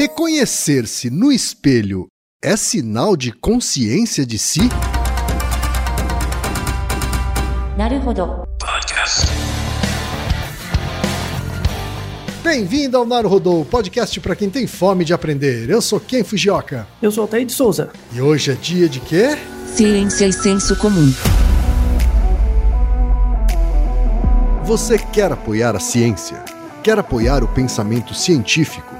Reconhecer-se no espelho é sinal de consciência de si? Bem-vindo ao Naruhodô, podcast para quem tem fome de aprender. Eu sou Ken Fujioka. Eu sou Altair de Souza. E hoje é dia de quê? Ciência e senso comum. Você quer apoiar a ciência? Quer apoiar o pensamento científico?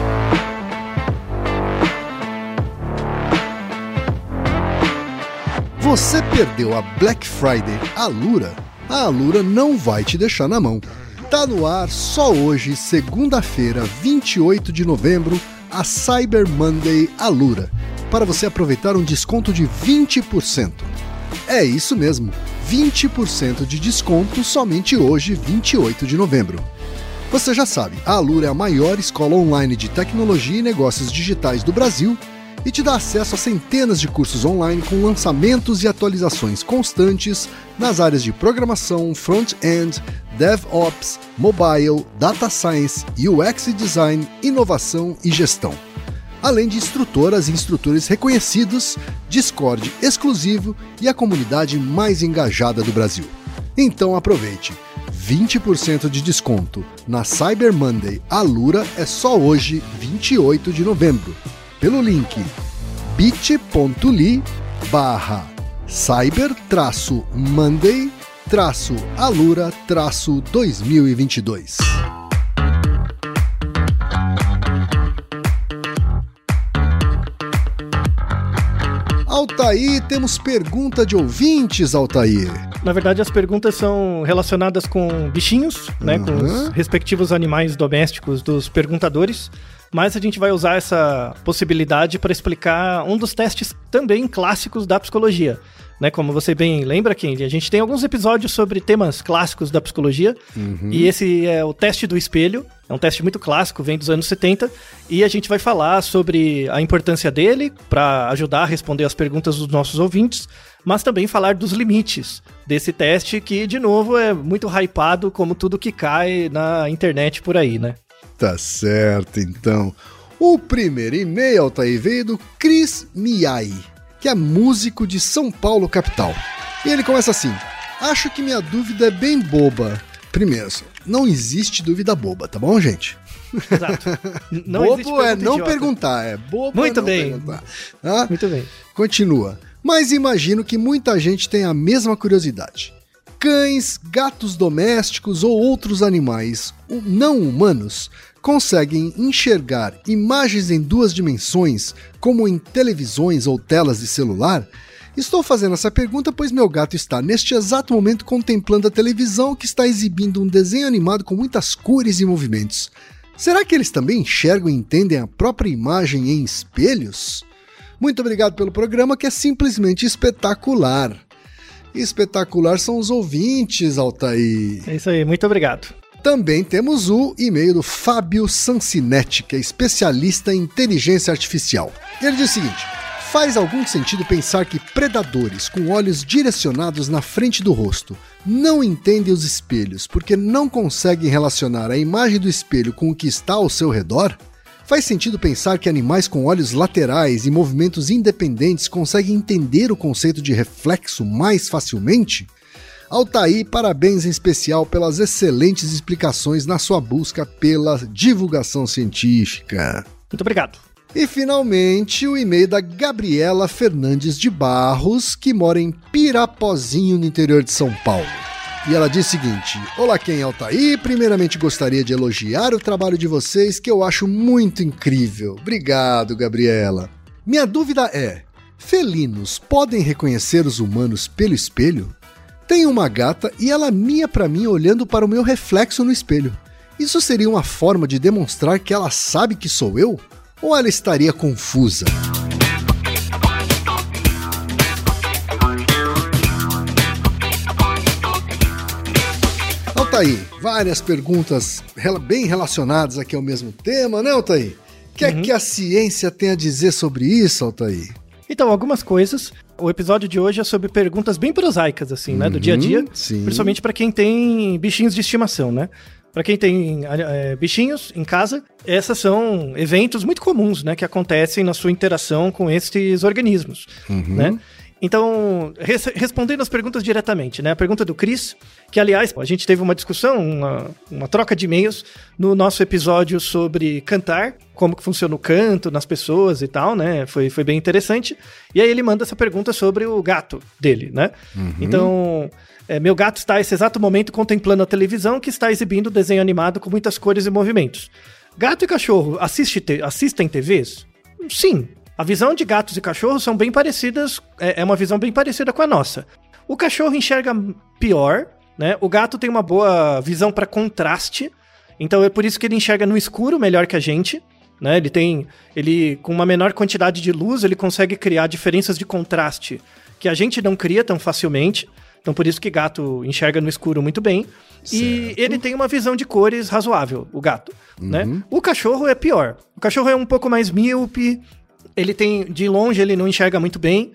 Você perdeu a Black Friday Alura? A Alura não vai te deixar na mão. Tá no ar só hoje, segunda-feira, 28 de novembro, a Cyber Monday Alura, para você aproveitar um desconto de 20%. É isso mesmo, 20% de desconto somente hoje, 28 de novembro. Você já sabe, a Alura é a maior escola online de tecnologia e negócios digitais do Brasil e te dá acesso a centenas de cursos online com lançamentos e atualizações constantes nas áreas de programação, front-end, DevOps, mobile, data science, UX design, inovação e gestão. Além de instrutoras e instrutores reconhecidos, Discord exclusivo e a comunidade mais engajada do Brasil. Então aproveite! 20% de desconto na Cyber Monday Alura é só hoje, 28 de novembro pelo link bit.ly barra cyber traço monday traço alura traço 2022. Altair, temos pergunta de ouvintes, Altair. Na verdade, as perguntas são relacionadas com bichinhos, né, com os respectivos animais domésticos dos perguntadores mas a gente vai usar essa possibilidade para explicar um dos testes também clássicos da psicologia. Né, como você bem lembra, Kendi, a gente tem alguns episódios sobre temas clássicos da psicologia, uhum. e esse é o teste do espelho, é um teste muito clássico, vem dos anos 70, e a gente vai falar sobre a importância dele para ajudar a responder as perguntas dos nossos ouvintes, mas também falar dos limites desse teste, que, de novo, é muito hypado como tudo que cai na internet por aí, né? Tá certo, então. O primeiro e-mail, tá aí, veio do Chris Miai, que é músico de São Paulo, capital. E ele começa assim: Acho que minha dúvida é bem boba. Primeiro, não existe dúvida boba, tá bom, gente? Exato. Não bobo é não idiota. perguntar, é bobo Muito é não bem. perguntar. Muito bem. Continua. Mas imagino que muita gente tem a mesma curiosidade. Cães, gatos domésticos ou outros animais não humanos conseguem enxergar imagens em duas dimensões, como em televisões ou telas de celular? Estou fazendo essa pergunta pois meu gato está neste exato momento contemplando a televisão que está exibindo um desenho animado com muitas cores e movimentos. Será que eles também enxergam e entendem a própria imagem em espelhos? Muito obrigado pelo programa que é simplesmente espetacular. Espetacular são os ouvintes, Altair. É isso aí, muito obrigado. Também temos o e-mail do Fábio Sancinetti, que é especialista em inteligência artificial. Ele diz o seguinte: faz algum sentido pensar que predadores com olhos direcionados na frente do rosto não entendem os espelhos porque não conseguem relacionar a imagem do espelho com o que está ao seu redor? Faz sentido pensar que animais com olhos laterais e movimentos independentes conseguem entender o conceito de reflexo mais facilmente? Altair, parabéns em especial pelas excelentes explicações na sua busca pela divulgação científica. Muito obrigado. E finalmente o e-mail da Gabriela Fernandes de Barros, que mora em Pirapozinho, no interior de São Paulo. E ela diz o seguinte: Olá, quem é Altair? Primeiramente gostaria de elogiar o trabalho de vocês, que eu acho muito incrível. Obrigado, Gabriela. Minha dúvida é: felinos podem reconhecer os humanos pelo espelho? Tenho uma gata e ela mia para mim olhando para o meu reflexo no espelho. Isso seria uma forma de demonstrar que ela sabe que sou eu? Ou ela estaria confusa? Altair, várias perguntas bem relacionadas aqui ao mesmo tema, né, Altair? O que é uhum. que a ciência tem a dizer sobre isso, Altair? Então, algumas coisas. O episódio de hoje é sobre perguntas bem prosaicas, assim, né? Do dia a dia. Uhum, sim. Principalmente para quem tem bichinhos de estimação, né? Para quem tem é, bichinhos em casa, esses são eventos muito comuns, né? Que acontecem na sua interação com estes organismos, uhum. né? Então, res respondendo as perguntas diretamente, né? A pergunta do Cris, que aliás, a gente teve uma discussão, uma, uma troca de e-mails no nosso episódio sobre cantar, como que funciona o canto nas pessoas e tal, né? Foi, foi bem interessante. E aí ele manda essa pergunta sobre o gato dele, né? Uhum. Então, é, meu gato está nesse exato momento contemplando a televisão que está exibindo desenho animado com muitas cores e movimentos. Gato e cachorro assiste te assistem TVs? Sim, a visão de gatos e cachorros são bem parecidas, é, é uma visão bem parecida com a nossa. O cachorro enxerga pior, né? O gato tem uma boa visão para contraste, então é por isso que ele enxerga no escuro melhor que a gente. Né? Ele tem, ele com uma menor quantidade de luz, ele consegue criar diferenças de contraste que a gente não cria tão facilmente. Então por isso que gato enxerga no escuro muito bem. Certo. E ele tem uma visão de cores razoável, o gato, né? uhum. né? O cachorro é pior. O cachorro é um pouco mais míope, ele tem, de longe, ele não enxerga muito bem.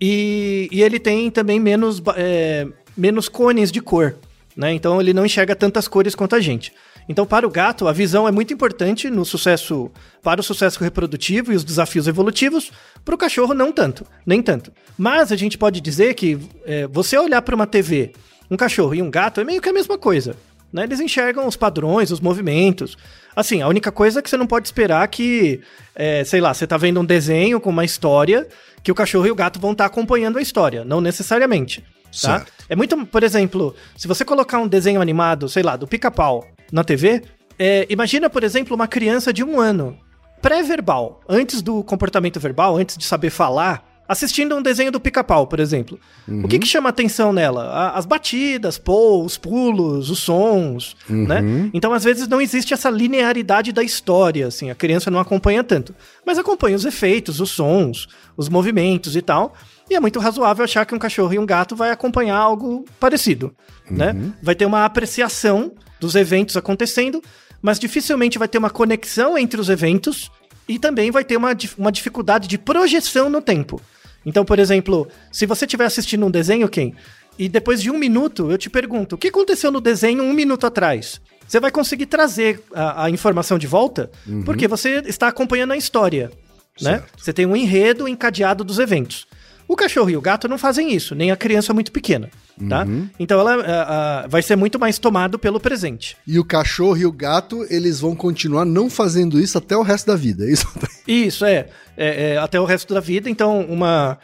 E, e ele tem também menos, é, menos cones de cor. Né? Então ele não enxerga tantas cores quanto a gente. Então, para o gato, a visão é muito importante no sucesso, para o sucesso reprodutivo e os desafios evolutivos. Para o cachorro, não tanto, nem tanto. Mas a gente pode dizer que é, você olhar para uma TV, um cachorro e um gato é meio que a mesma coisa. Né? Eles enxergam os padrões, os movimentos. Assim, a única coisa é que você não pode esperar é que, é, sei lá, você tá vendo um desenho com uma história que o cachorro e o gato vão estar tá acompanhando a história. Não necessariamente. Tá? Certo. É muito, por exemplo, se você colocar um desenho animado, sei lá, do pica-pau na TV, é, imagina, por exemplo, uma criança de um ano, pré-verbal, antes do comportamento verbal, antes de saber falar, assistindo um desenho do pica-pau, por exemplo. Uhum. O que, que chama atenção nela? As batidas, pô, os pulos, os sons, uhum. né? Então, às vezes, não existe essa linearidade da história, assim, a criança não acompanha tanto. Mas acompanha os efeitos, os sons, os movimentos e tal. E é muito razoável achar que um cachorro e um gato vai acompanhar algo parecido, né? uhum. né? Vai ter uma apreciação dos eventos acontecendo, mas dificilmente vai ter uma conexão entre os eventos e também vai ter uma, uma dificuldade de projeção no tempo. Então, por exemplo, se você estiver assistindo um desenho, quem? E depois de um minuto eu te pergunto, o que aconteceu no desenho um minuto atrás? Você vai conseguir trazer a, a informação de volta, uhum. porque você está acompanhando a história. Né? Você tem um enredo encadeado dos eventos. O cachorro e o gato não fazem isso, nem a criança muito pequena tá? Uhum. Então ela uh, uh, vai ser muito mais tomado pelo presente. E o cachorro e o gato, eles vão continuar não fazendo isso até o resto da vida, é isso? Isso, é. É, é até o resto da vida. Então, uma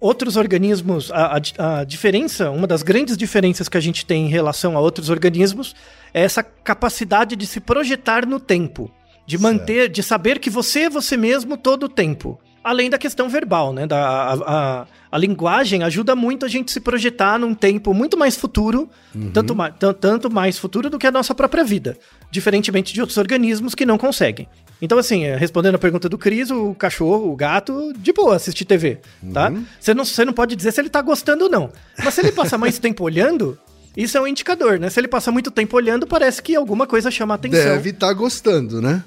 outros organismos, a, a, a, diferença, uma das grandes diferenças que a gente tem em relação a outros organismos é essa capacidade de se projetar no tempo, de certo. manter, de saber que você é você mesmo todo o tempo. Além da questão verbal, né? Da, a, a, linguagem ajuda muito a gente se projetar num tempo muito mais futuro, uhum. tanto, tanto mais futuro do que a nossa própria vida, diferentemente de outros organismos que não conseguem. Então, assim, eh, respondendo a pergunta do Cris, o cachorro, o gato, de boa assistir TV, tá? Uhum. Você não, não pode dizer se ele tá gostando ou não. Mas se ele passa mais tempo olhando, isso é um indicador, né? Se ele passa muito tempo olhando, parece que alguma coisa chama atenção. Deve estar tá gostando, né?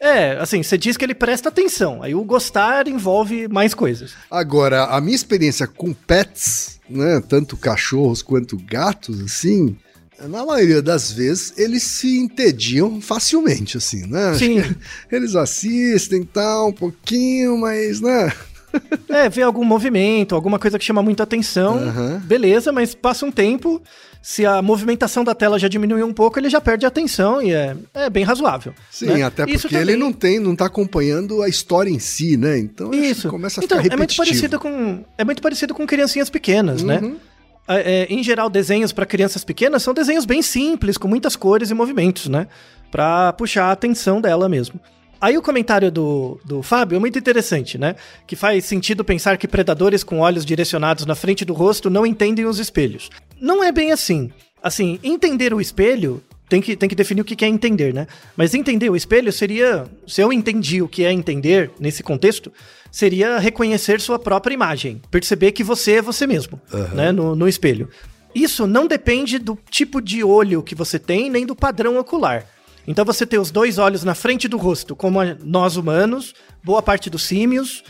É, assim, você diz que ele presta atenção. Aí o gostar envolve mais coisas. Agora, a minha experiência com pets, né, tanto cachorros quanto gatos, assim, na maioria das vezes eles se entediam facilmente, assim, né? Sim. Eles assistem tal, um pouquinho, mas, né? É, vê algum movimento, alguma coisa que chama muita atenção, uhum. beleza, mas passa um tempo, se a movimentação da tela já diminuiu um pouco, ele já perde a atenção e é, é bem razoável. Sim, né? até porque também... ele não tem, não tá acompanhando a história em si, né? Então Isso. começa a então, ficar repetitivo. É muito parecido com, é muito parecido com criancinhas pequenas, né? uhum. né? É, em geral, desenhos para crianças pequenas são desenhos bem simples, com muitas cores e movimentos, né? Para puxar a atenção dela mesmo. Aí o comentário do, do Fábio é muito interessante, né? Que faz sentido pensar que predadores com olhos direcionados na frente do rosto não entendem os espelhos. Não é bem assim. Assim, entender o espelho tem que, tem que definir o que é entender, né? Mas entender o espelho seria. Se eu entendi o que é entender nesse contexto, seria reconhecer sua própria imagem. Perceber que você é você mesmo, uhum. né? No, no espelho. Isso não depende do tipo de olho que você tem, nem do padrão ocular. Então você ter os dois olhos na frente do rosto, como nós humanos, boa parte dos símios,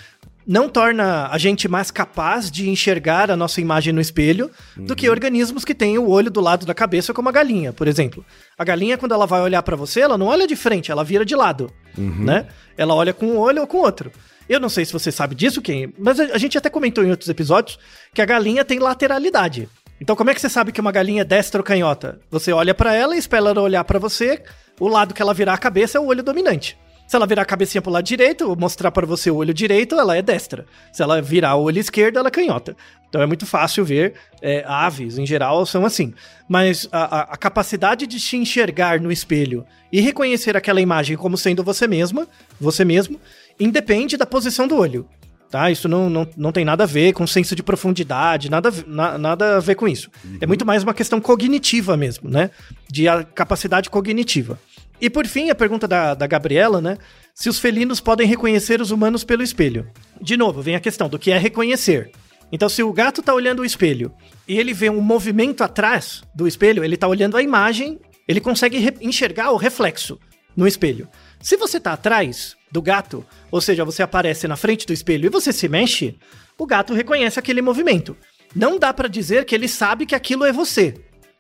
não torna a gente mais capaz de enxergar a nossa imagem no espelho uhum. do que uhum. organismos que têm o olho do lado da cabeça, como a galinha, por exemplo. A galinha, quando ela vai olhar para você, ela não olha de frente, ela vira de lado, uhum. né? Ela olha com um olho ou com outro. Eu não sei se você sabe disso, quem, mas a gente até comentou em outros episódios que a galinha tem lateralidade. Então, como é que você sabe que uma galinha é destra ou canhota? Você olha para ela e espera ela olhar para você, o lado que ela virar a cabeça é o olho dominante. Se ela virar a cabecinha pro lado direito, mostrar para você o olho direito, ela é destra. Se ela virar o olho esquerdo, ela é canhota. Então é muito fácil ver. É, aves, em geral, são assim. Mas a, a, a, capacidade de te enxergar no espelho e reconhecer aquela imagem como sendo você mesma, você mesmo, independe da posição do olho. Tá? Isso não, não, não tem nada a ver com senso de profundidade, nada, na, nada a ver com isso. É uhum. É muito mais uma questão cognitiva mesmo, né? De capacidade cognitiva. E por fim, a pergunta da, da Gabriela, né? Se os felinos podem reconhecer os humanos pelo espelho. De novo, vem a questão do que é reconhecer. Então, se o gato tá olhando o espelho e ele vê um movimento atrás do espelho, ele tá olhando a imagem, ele consegue enxergar o reflexo no espelho. Se você tá atrás do gato, ou seja, você aparece na frente do espelho e você se mexe, o gato reconhece aquele movimento. Não dá para dizer que ele sabe que aquilo é você,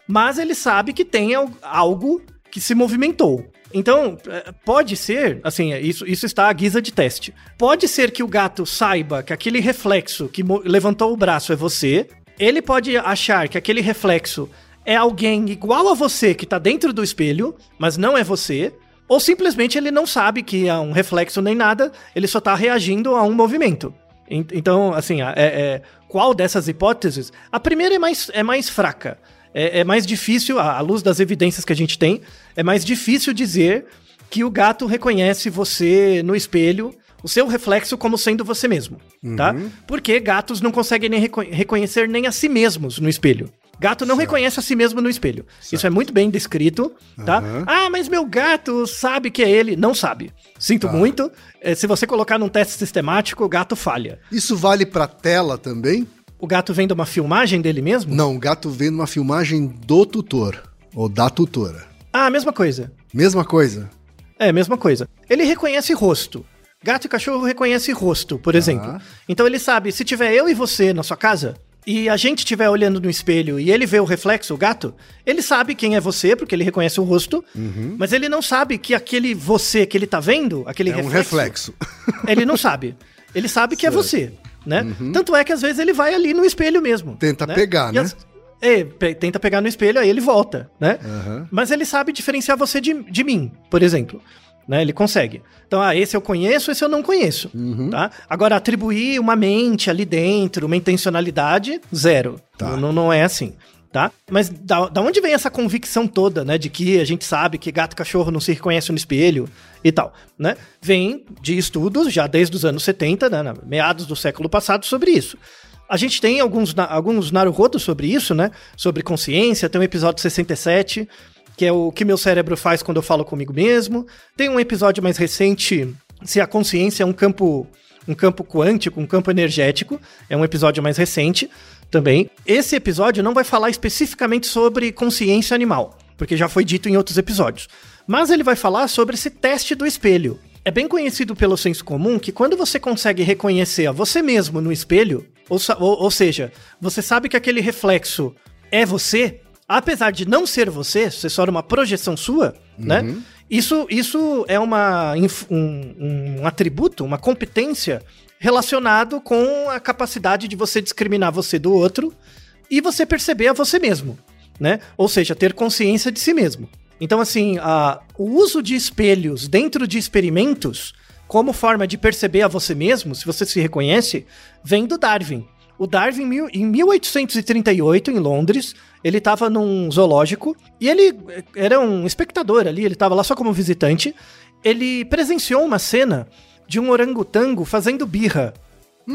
mas ele sabe que tem algo que se movimentou. Então, é, pode ser, assim, isso, isso está à guisa de teste. Pode ser que o gato saiba que aquele reflexo que levantou o braço é você. Ele pode achar que aquele reflexo é alguém igual a você que está dentro do espelho, mas não é você. Ou simplesmente ele não sabe que é um reflexo nem nada, ele só está reagindo a um movimento. Então, assim, é, é, qual dessas hipóteses? A primeira é mais, é mais fraca é, é mais difícil, à luz das evidências que a gente tem, é mais difícil dizer que o gato reconhece você no espelho, o seu reflexo como sendo você mesmo, tá? uhum. tá? Porque gatos não conseguem nem reco reconhecer nem a si mesmos no espelho. Gato não certo. reconhece a si mesmo no espelho. Certo. Isso é muito bem descrito, tá? Uhum. Ah, mas meu gato sabe que é ele. Não sabe. Sinto tá. muito. É, se você colocar num teste sistemático, o gato falha. Isso vale para tela também? O gato vendo uma filmagem dele mesmo? Não, o gato vendo uma filmagem do tutor. Ou da tutora. Ah, mesma coisa. Mesma coisa? É, mesma coisa. Ele reconhece rosto. Gato e cachorro reconhece rosto, por ah. exemplo. Então ele sabe, se tiver eu e você na sua casa, e a gente estiver olhando no espelho e ele vê o reflexo, o gato, ele sabe quem é você, porque ele reconhece o rosto, uhum. mas ele não sabe que aquele você que ele tá vendo, aquele é reflexo. Um reflexo. ele não sabe. Ele sabe que é você né? Uhum. Tanto é que às vezes ele vai ali no espelho mesmo. Tenta né? pegar, né? As... É, pe tenta pegar no espelho, aí ele volta, né? Uhum. Mas ele sabe diferenciar você de, de mim, por exemplo. Né? Ele consegue. Então, ah, esse eu conheço, esse eu não conheço. Uhum. Tá? Agora, atribuir uma mente ali dentro, uma intencionalidade, zero. Tá. Não, não é assim tá? Mas da, da onde vem essa convicção toda, né? De que a gente sabe que gato e cachorro não se reconhecem no espelho e tal, né? Vem de estudos já desde os anos 70, né? Meados do século passado, sobre isso. A gente tem alguns, alguns naruhodos sobre isso, né? Sobre consciência, tem um episódio 67, que é o que meu cérebro faz quando eu falo comigo mesmo. Tem um episódio mais recente, se a consciência é um campo um campo quântico, um campo energético, é um episódio mais recente também. Esse episódio não vai falar especificamente sobre consciência animal, porque já foi dito em outros episódios. Mas ele vai falar sobre esse teste do espelho. É bem conhecido pelo senso comum que quando você consegue reconhecer a você mesmo no espelho, ou, ou, ou seja, você sabe que aquele reflexo é você, apesar de não ser você, ser só uma projeção sua, né? uhum. né? Isso, isso é uma, um, um atributo, uma competência relacionado com a capacidade de você discriminar você do outro e você perceber a você mesmo, né? Ou seja, ter consciência de si mesmo. Então, assim, a, o uso de espelhos dentro de experimentos como forma de perceber a você mesmo, se você se reconhece, vem do Darwin. O Darwin, em 1838, em Londres, ele estava num zoológico e ele eh, era um espectador ali, ele estava lá só como visitante. Ele presenciou uma cena de um orangotango fazendo birra.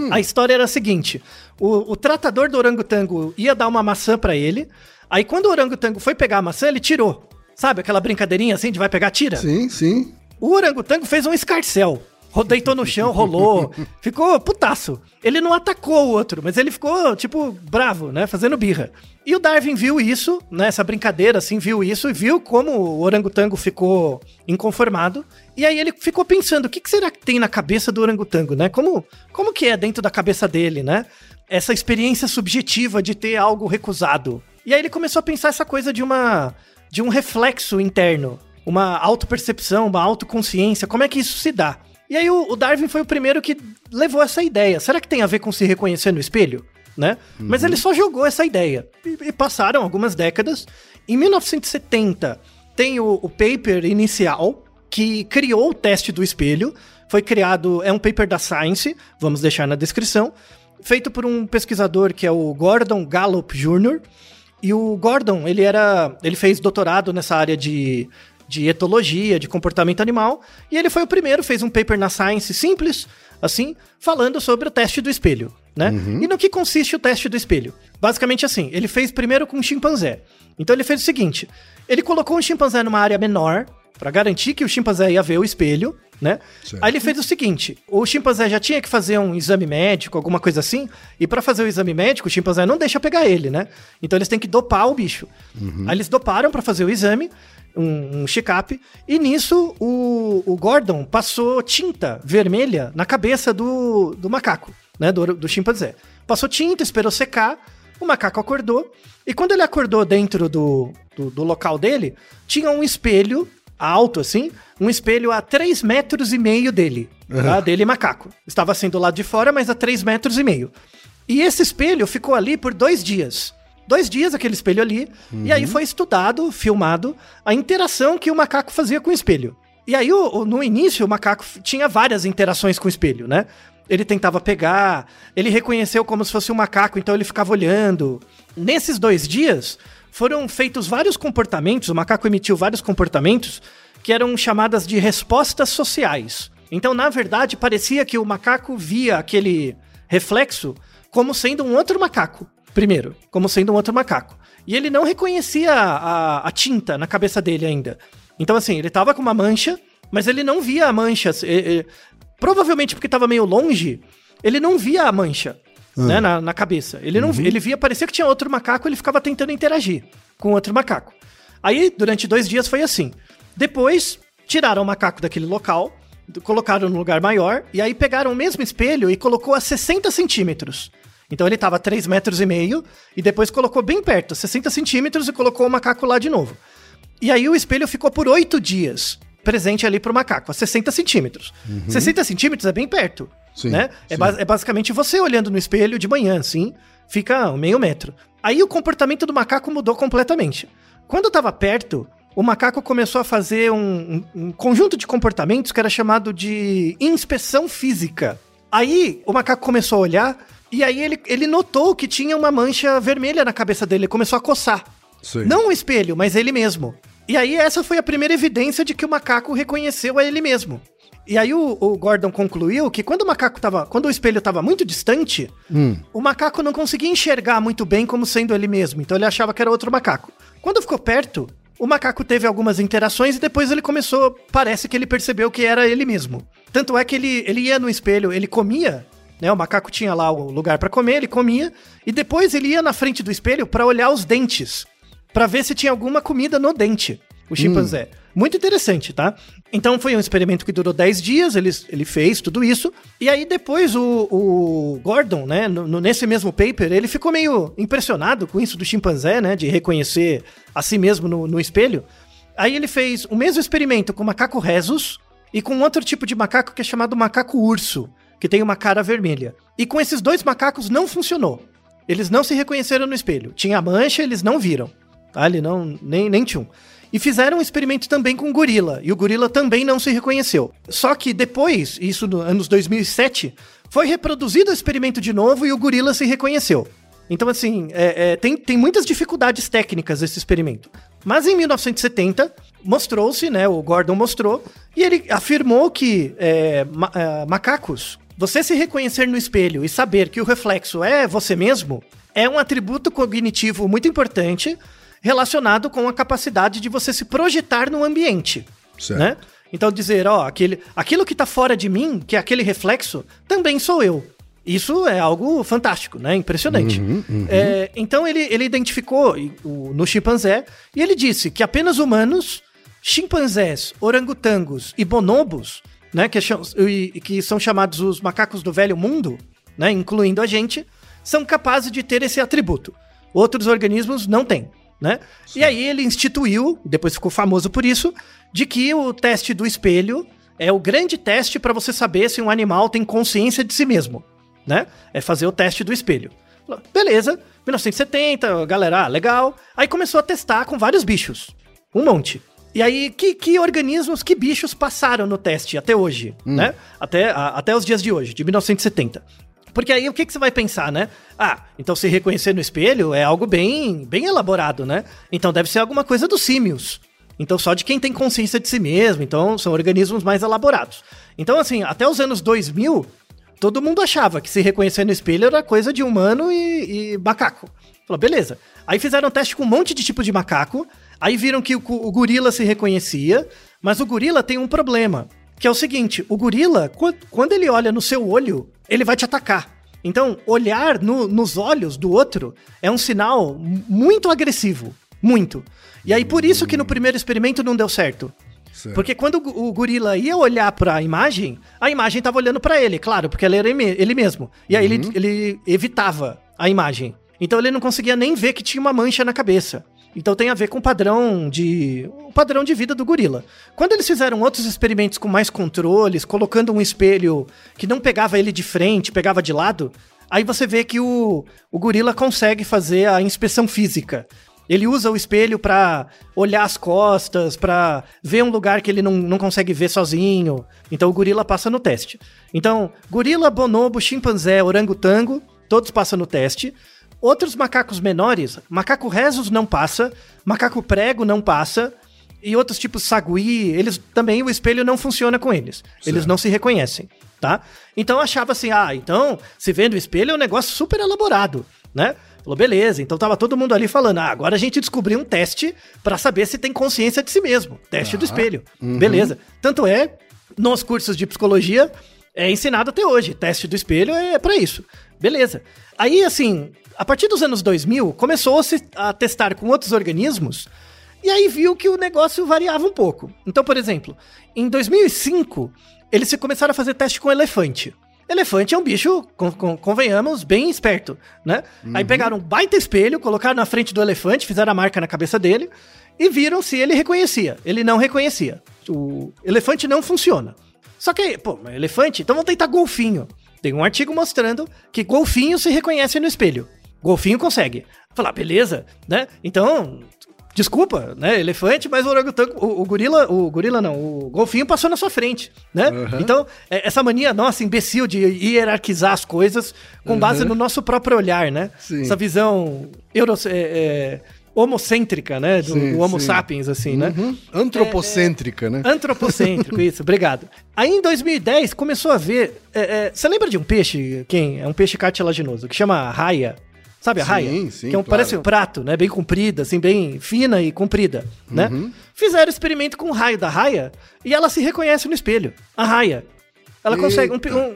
A história era a seguinte: o, o tratador do orangotango ia dar uma maçã pra ele. Aí, quando o orangotango foi pegar a maçã, ele tirou. Sabe aquela brincadeirinha assim de vai pegar, tira? Sim, sim. O orangotango fez um escarcel. Deitou no chão, rolou. ficou putaço. Ele não atacou o outro, mas ele ficou, tipo, bravo, né? Fazendo birra. E o Darwin viu isso, né? Essa brincadeira, assim, viu isso e viu como o orangotango ficou inconformado. E aí ele ficou pensando, o que, que será que tem na cabeça do orangotango, né? Como, como que é dentro da cabeça dele, né? Essa experiência subjetiva de ter algo recusado. E aí ele começou a pensar essa coisa de uma de um reflexo interno, uma autopercepção, uma autoconsciência, como é que isso se dá? E aí o, o Darwin foi o primeiro que levou essa ideia. Será que tem a ver com se reconhecer no espelho? Né? Mas ele só jogou essa ideia. E, e passaram algumas décadas. Em 1970, tem o, o paper inicial que criou o teste do espelho. Foi criado, é um paper da Science, vamos deixar na descrição, feito por um pesquisador que é o Gordon Gallup Jr. E o Gordon, ele era, ele fez doutorado nessa área de, de etologia, de comportamento animal, e ele foi o primeiro, fez um paper na Science simples, assim, falando sobre o teste do espelho, né? E no que consiste o teste do espelho? Basicamente assim, ele fez primeiro com um chimpanzé. Então ele fez o seguinte, ele colocou um chimpanzé numa área menor, para garantir que o chimpanzé ia ver o espelho, né? Certo. Aí ele fez o seguinte: o chimpanzé já tinha que fazer um exame médico, alguma coisa assim, e para fazer o exame médico, o chimpanzé não deixa pegar ele, né? Então eles têm que dopar o bicho. Aí eles doparam para fazer o exame, um, um check-up, e nisso o, o Gordon passou tinta vermelha na cabeça do, do macaco, né? Do, do chimpanzé. Passou tinta, esperou secar, o macaco acordou, e quando ele acordou dentro do, do, do local dele, tinha um espelho alto, assim, um espelho a 3 metros e meio dele, tá? dele macaco. Estava assim do lado de fora, mas a 3 metros e meio. E esse espelho ficou ali por dois dias. Dois dias aquele espelho ali, e aí foi estudado, filmado, a interação que o macaco fazia com o espelho. E aí, o- no início, o macaco tinha várias interações com o espelho, né? Ele tentava pegar, ele reconheceu como se fosse um macaco, então ele ficava olhando. Nesses dois dias, foram feitos vários comportamentos, o macaco emitiu vários comportamentos que eram chamadas de respostas sociais. Então, na verdade, parecia que o macaco via aquele reflexo como sendo um outro macaco. Primeiro, como sendo um outro macaco. E ele não reconhecia a, a tinta na cabeça dele ainda. Então, assim, ele tava com uma mancha, mas ele não via a mancha. eh, eh, provavelmente porque tava meio longe, ele não via a mancha né, na, na cabeça. Ele não vi- ele via, parecia que tinha outro macaco, ele ficava tentando interagir com outro macaco. Aí, durante dois dias foi assim. Depois, tiraram o macaco daquele local, colocaram num lugar maior, e aí pegaram o mesmo espelho e colocou a 60 centímetros. Então ele tava a 3 metros e meio, e depois colocou bem perto, 60 centímetros, e colocou o macaco lá de novo. E aí o espelho ficou por oito dias presente ali pro macaco, a 60 centímetros. 60 centímetros é bem perto, Sim, né? É, sim. ba- é basicamente você olhando no espelho de manhã, assim, fica meio metro. Aí o comportamento do macaco mudou completamente. Quando tava perto, o macaco começou a fazer um, um- um conjunto de comportamentos que era chamado de inspeção física. Aí o macaco começou a olhar e aí ele, ele notou que tinha uma mancha vermelha na cabeça dele, ele começou a coçar. Sei. Não o espelho, mas ele mesmo. E aí essa foi a primeira evidência de que o macaco reconheceu a ele mesmo. E aí o, o Gordon concluiu que quando o macaco tava, quando o espelho estava muito distante, Hum. o macaco não conseguia enxergar muito bem como sendo ele mesmo, então ele achava que era outro macaco. Quando ficou perto, o macaco teve algumas interações e depois ele começou, parece que ele percebeu que era ele mesmo. Tanto é que ele, ele ia no espelho, ele comia, né? O macaco tinha lá o lugar pra comer, ele comia e depois ele ia na frente do espelho pra olhar os dentes, Pra ver se tinha alguma comida no dente, o chimpanzé. Muito interessante, tá? Então foi um experimento que durou 10 dias, ele, ele fez tudo isso. E aí depois o, o Gordon, né, no- no- nesse mesmo paper, ele ficou meio impressionado com isso do chimpanzé, né, de reconhecer a si mesmo no, no espelho. Aí ele fez o mesmo experimento com o macaco rhesus e com outro tipo de macaco que é chamado macaco urso, que tem uma cara vermelha. E com esses dois macacos não funcionou. Eles não se reconheceram no espelho. Tinha mancha, eles não viram. Tá? Ele não, nem, nem tinha um. E fizeram um experimento também com o gorila, e o gorila também não se reconheceu. Só que depois, isso nos anos 2007, Foi reproduzido o experimento de novo e o gorila se reconheceu. Então, assim, é, é, tem, tem muitas dificuldades técnicas esse experimento. Mas em 1970, mostrou-se, né? O Gordon mostrou, e ele afirmou que é, ma é, macacos, você se reconhecer no espelho e saber que o reflexo é você mesmo, é um atributo cognitivo muito importante relacionado com a capacidade de você se projetar no ambiente. Certo. Né? Então dizer, ó, aquele, aquilo que está fora de mim, que é aquele reflexo, também sou eu. Isso é algo fantástico, né? Impressionante. Uhum, uhum. É, então ele, ele identificou no chimpanzé e ele disse que apenas humanos, chimpanzés, orangotangos e bonobos, né, que, que são chamados os macacos do velho mundo, né, incluindo a gente, são capazes de ter esse atributo. Outros organismos não têm. Né? E aí ele instituiu, depois ficou famoso por isso, de que o teste do espelho é o grande teste para você saber se um animal tem consciência de si mesmo né? É fazer o teste do espelho. Beleza, 1970, galera, ah, legal. Aí começou a testar com vários bichos. Um monte. E aí, que, que organismos, que bichos passaram no teste até hoje, hum. né? Até, a, até os dias de hoje, de 1970. Porque aí o que, que você vai pensar, né? Ah, então se reconhecer no espelho é algo bem, bem elaborado, né? Então deve ser alguma coisa dos símios. Então só de quem tem consciência de si mesmo, então são organismos mais elaborados. Então assim, até os anos 2000, todo mundo achava que se reconhecer no espelho era coisa de humano e, e macaco. Falou, beleza. Aí fizeram um teste com um monte de tipo de macaco, aí viram que o, o gorila se reconhecia, mas o gorila tem um problema, que é o seguinte, o gorila, quando ele olha no seu olho, ele vai te atacar. Então, olhar no, nos olhos do outro é um sinal muito agressivo. Muito. E aí, por isso que no primeiro experimento não deu certo. Certo. Porque quando o gorila ia olhar para a imagem, a imagem estava olhando para ele, claro, porque ele era ele mesmo. E aí uhum. ele, ele evitava a imagem. Então ele não conseguia nem ver que tinha uma mancha na cabeça. Então tem a ver com o padrão de o padrão de vida do gorila. Quando eles fizeram outros experimentos com mais controles, colocando um espelho que não pegava ele de frente, pegava de lado, aí você vê que o, o gorila consegue fazer a inspeção física. Ele usa o espelho para olhar as costas, para ver um lugar que ele não, não consegue ver sozinho. Então o gorila passa no teste. Então, gorila, bonobo, chimpanzé, orangotango, todos passam no teste. Outros macacos menores, macaco rezos não passa, macaco prego não passa, e outros tipos sagui, eles também o espelho não funciona com eles. Certo. Eles não se reconhecem, tá? Então achava assim, ah, então se vendo o espelho é um negócio super elaborado, né? Falou, beleza. Então tava todo mundo ali falando, ah, agora a gente descobriu um teste para saber se tem consciência de si mesmo. Teste ah, do espelho. Uhum. Beleza. Tanto é, nos cursos de psicologia, é ensinado até hoje. Teste do espelho é para isso. Beleza. Aí, assim, a partir dos anos 2000, começou-se a testar com outros organismos e aí viu que o negócio variava um pouco. Então, por exemplo, em 2005, eles começaram a fazer teste com elefante. Elefante é um bicho, convenhamos, bem esperto, né? Uhum. Aí pegaram um baita espelho, colocaram na frente do elefante, fizeram a marca na cabeça dele e viram se ele reconhecia. Ele não reconhecia. O elefante não funciona. Só que, pô, elefante, então vamos tentar golfinho. Tem um artigo mostrando que golfinho se reconhece no espelho. Golfinho consegue. Falar, beleza, né? Então, Desculpa, né? Elefante, mas o orangotango, o, o, gorila, o gorila não, o golfinho passou na sua frente, né? Uhum. Então, é, essa mania nossa, imbecil, de hierarquizar as coisas com base uhum. no nosso próprio olhar, né? Sim. Essa visão euro, é, é, homocêntrica, né? Do, sim, do Homo sim. sapiens, assim, né? uhum. né? Antropocêntrica, né? Antropocêntrico, isso, obrigado. Aí em 2010 começou a ver. É, é, você lembra de um peixe, quem? É um peixe cartilaginoso, que chama raia. Sabe a sim, raia? Sim, que é um, claro. parece um prato, né? Bem comprida, assim, bem fina e comprida, né? Uhum. Fizeram experimento com o raio da raia e ela se reconhece no espelho. A raia. Ela Eita. consegue um, um,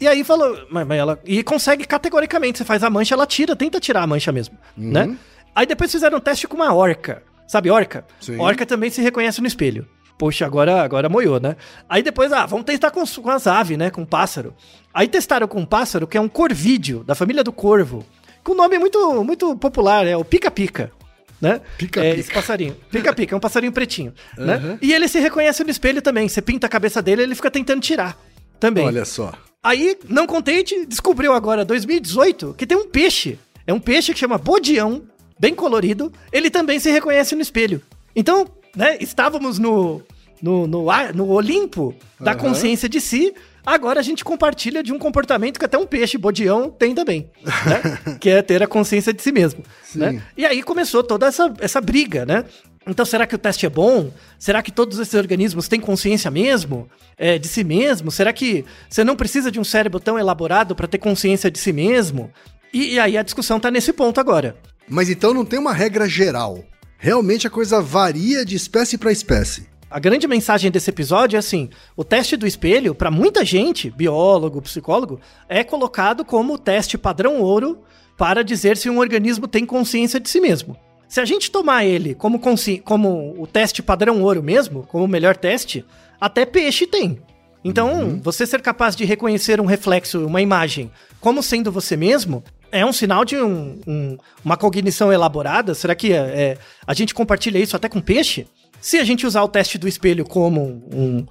e aí falou, mas, mas, ela e consegue categoricamente, você faz a mancha, ela tira, tenta tirar a mancha mesmo, uhum. né? Aí depois fizeram um teste com uma orca. Sabe orca? Sim. Orca também se reconhece no espelho. Poxa, agora, agora moiou, né? Aí depois, ah, vamos testar com, com as aves, né? Com pássaro. Aí testaram com um pássaro que é um corvídeo, da família do corvo com um nome muito, muito popular, é o Pica-Pica. Né? Pica-pica. É, esse passarinho. Pica-pica, é um passarinho pretinho. Uhum. Né? E ele se reconhece no espelho também. Você pinta a cabeça dele ele fica tentando tirar também. Olha só. Aí, não contente, descobriu agora, 2018, que tem um peixe. É um peixe que chama bodião, bem colorido. Ele também se reconhece no espelho. Então, né, estávamos no no, no, no Olimpo da Aham. consciência de si, agora a gente compartilha de um comportamento que até um peixe bodião tem também, né? que é ter a consciência de si mesmo. Sim. Né? E aí começou toda essa, essa briga, né? Então, será que o teste é bom? Será que todos esses organismos têm consciência mesmo? É, de si mesmo? Será que você não precisa de um cérebro tão elaborado para ter consciência de si mesmo? E, e aí a discussão tá nesse ponto agora. Mas então não tem uma regra geral. Realmente a coisa varia de espécie para espécie. A grande mensagem desse episódio é assim: o teste do espelho, para muita gente, biólogo, psicólogo, é colocado como o teste padrão ouro para dizer se um organismo tem consciência de si mesmo. Se a gente tomar ele como, como o teste padrão ouro mesmo, como o melhor teste, até peixe tem. Então, você ser capaz de reconhecer um reflexo, uma imagem, como sendo você mesmo, é um sinal de um- um- uma cognição elaborada. Será que é- é- a gente compartilha isso até com peixe? Se a gente usar o teste do espelho como um,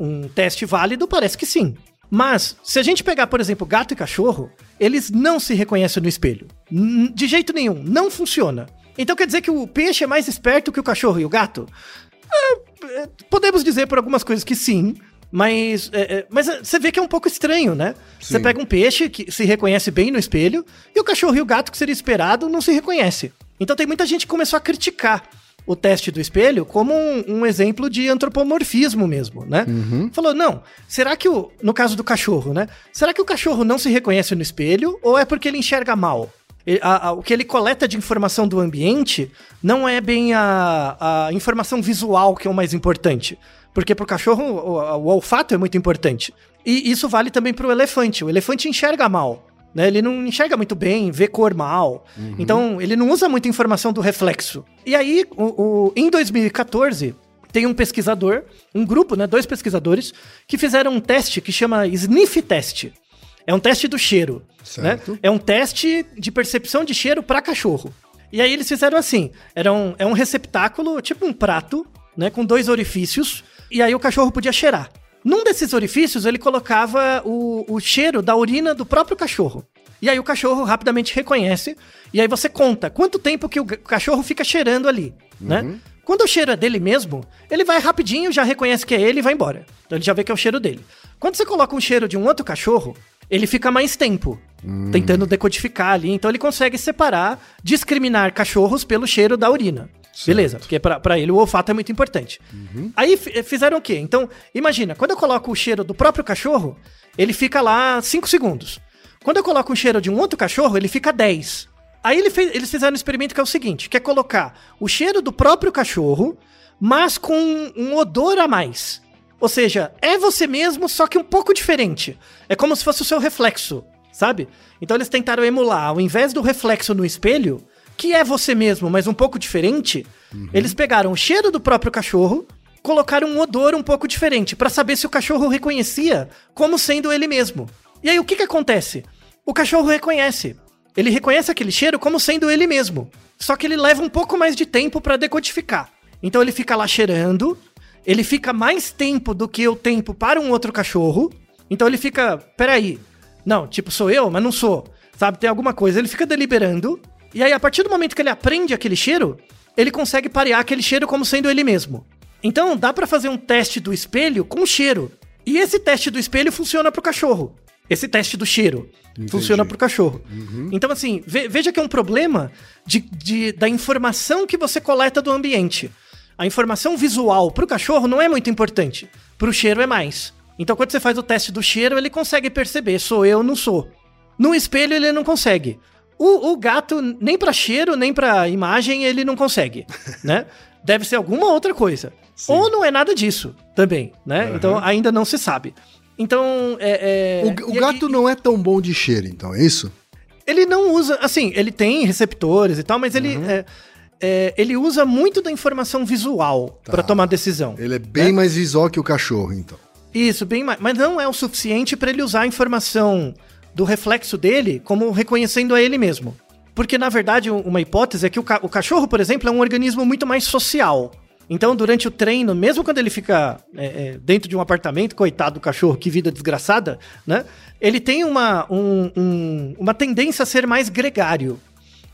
um teste válido, parece que sim. Mas, se a gente pegar, por exemplo, gato e cachorro, eles não se reconhecem no espelho. De jeito nenhum, não funciona. Então quer dizer que o peixe é mais esperto que o cachorro e o gato? É, é, podemos dizer por algumas coisas que sim, mas, é, é, mas é, você vê que é um pouco estranho, né? Você Sim. pega um peixe que se reconhece bem no espelho e o cachorro e o gato, que seria esperado, não se reconhece. Então tem muita gente que começou a criticar o teste do espelho como um, um exemplo de antropomorfismo mesmo, né? Falou, não, será que o. No caso do cachorro, né? Será que o cachorro não se reconhece no espelho ou é porque ele enxerga mal? Ele- a- a- o que ele coleta de informação do ambiente não é bem a, a informação visual que é o mais importante. Porque pro cachorro o, o olfato é muito importante. E isso vale também pro elefante. O elefante enxerga mal. Né? Ele não enxerga muito bem, vê cor mal. Então, ele não usa muita informação do reflexo. E aí, o, o- em 2014, tem um pesquisador, um grupo, né, dois pesquisadores, que fizeram um teste que chama Sniff Test. É um teste do cheiro. Né? Certo. É um teste de percepção de cheiro para cachorro. E aí eles fizeram assim: era um, é um receptáculo, tipo um prato, né? Com dois orifícios. E aí o cachorro podia cheirar. Num desses orifícios, ele colocava o, o cheiro da urina do próprio cachorro. E aí o cachorro rapidamente reconhece. E aí você conta quanto tempo que o cachorro fica cheirando ali, né? Quando o cheiro é dele mesmo, ele vai rapidinho, já reconhece que é ele e vai embora. Então ele já vê que é o cheiro dele. Quando você coloca um cheiro de um outro cachorro, ele fica mais tempo tentando decodificar ali. Então ele consegue separar, discriminar cachorros pelo cheiro da urina. Beleza, porque pra, pra ele o olfato é muito importante. Aí fi- fizeram o quê? Então, imagina, quando eu coloco o cheiro do próprio cachorro, ele fica lá 5 segundos. Quando eu coloco o cheiro de um outro cachorro, ele fica 10. Aí ele fez- eles fizeram um experimento que é o seguinte: que é colocar o cheiro do próprio cachorro, mas com um odor a mais. Ou seja, é você mesmo, só que um pouco diferente. É como se fosse o seu reflexo, sabe? Então eles tentaram emular, ao invés do reflexo no espelho, que é você mesmo, mas um pouco diferente, eles pegaram o cheiro do próprio cachorro, colocaram um odor um pouco diferente, pra saber se o cachorro reconhecia como sendo ele mesmo. E aí o que que acontece? O cachorro reconhece. Ele reconhece aquele cheiro como sendo ele mesmo. Só que ele leva um pouco mais de tempo pra decodificar. Então ele fica lá cheirando, ele fica mais tempo do que o tempo para um outro cachorro. Então ele fica, peraí, não, tipo, sou eu, mas não sou. Sabe, tem alguma coisa. Ele fica deliberando. E aí, a partir do momento que ele aprende aquele cheiro, ele consegue parear aquele cheiro como sendo ele mesmo. Então, dá pra fazer um teste do espelho com cheiro. E esse teste do espelho funciona pro cachorro. Esse teste do cheiro funciona pro cachorro. Então, assim, ve- veja que é um problema de, de- da informação que você coleta do ambiente. A informação visual pro cachorro não é muito importante. Pro cheiro é mais. Então, quando você faz o teste do cheiro, ele consegue perceber: sou eu, não sou. No espelho, ele não consegue. O, o gato, nem pra cheiro, nem pra imagem, ele não consegue, né? Deve ser alguma outra coisa. Ou não é nada disso também, né? Então, ainda não se sabe. Então, é... é- O, o gato e- não é tão bom de cheiro, então, é isso? ele não usa, assim, ele tem receptores e tal, mas ele, Uhum. é, é, ele usa muito da informação visual Tá. pra tomar decisão. Ele é bem mais visual que o cachorro, então. Isso, bem mais. Mas não é o suficiente pra ele usar a informação do reflexo dele como reconhecendo a ele mesmo. Porque, na verdade, um- uma hipótese é que o, ca- o cachorro, por exemplo, é um organismo muito mais social. Então, durante o treino, mesmo quando ele fica é, é, dentro de um apartamento, coitado do cachorro, que vida desgraçada, né? Ele tem uma, um- um- uma tendência a ser mais gregário.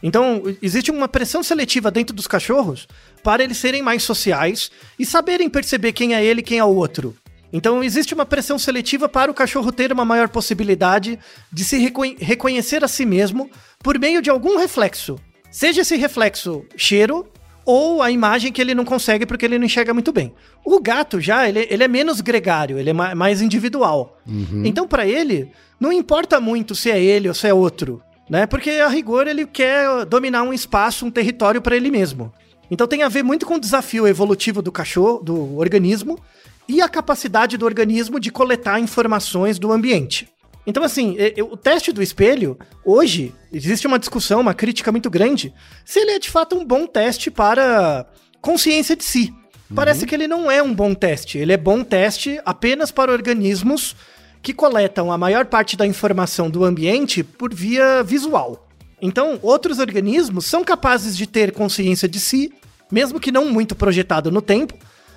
Então, existe uma pressão seletiva dentro dos cachorros para eles serem mais sociais e saberem perceber quem é ele e quem é o outro. Então, existe uma pressão seletiva para o cachorro ter uma maior possibilidade de se reco reconhecer a si mesmo por meio de algum reflexo. Seja esse reflexo cheiro ou a imagem que ele não consegue porque ele não enxerga muito bem. O gato já, ele, ele é menos gregário, ele é mais individual. Uhum. Então, para ele, não importa muito se é ele ou se é outro né? Porque a rigor ele quer dominar um espaço, um território para ele mesmo. Então tem a ver muito com o desafio evolutivo do cachorro, do organismo e a capacidade do organismo de coletar informações do ambiente. Então, assim, o teste do espelho, hoje, existe uma discussão, uma crítica muito grande, se ele é de fato um bom teste para consciência de si. Uhum. Parece que ele não é um bom teste. Ele é bom teste apenas para organismos que coletam a maior parte da informação do ambiente por via visual. Então, outros organismos são capazes de ter consciência de si, mesmo que não muito projetado no tempo,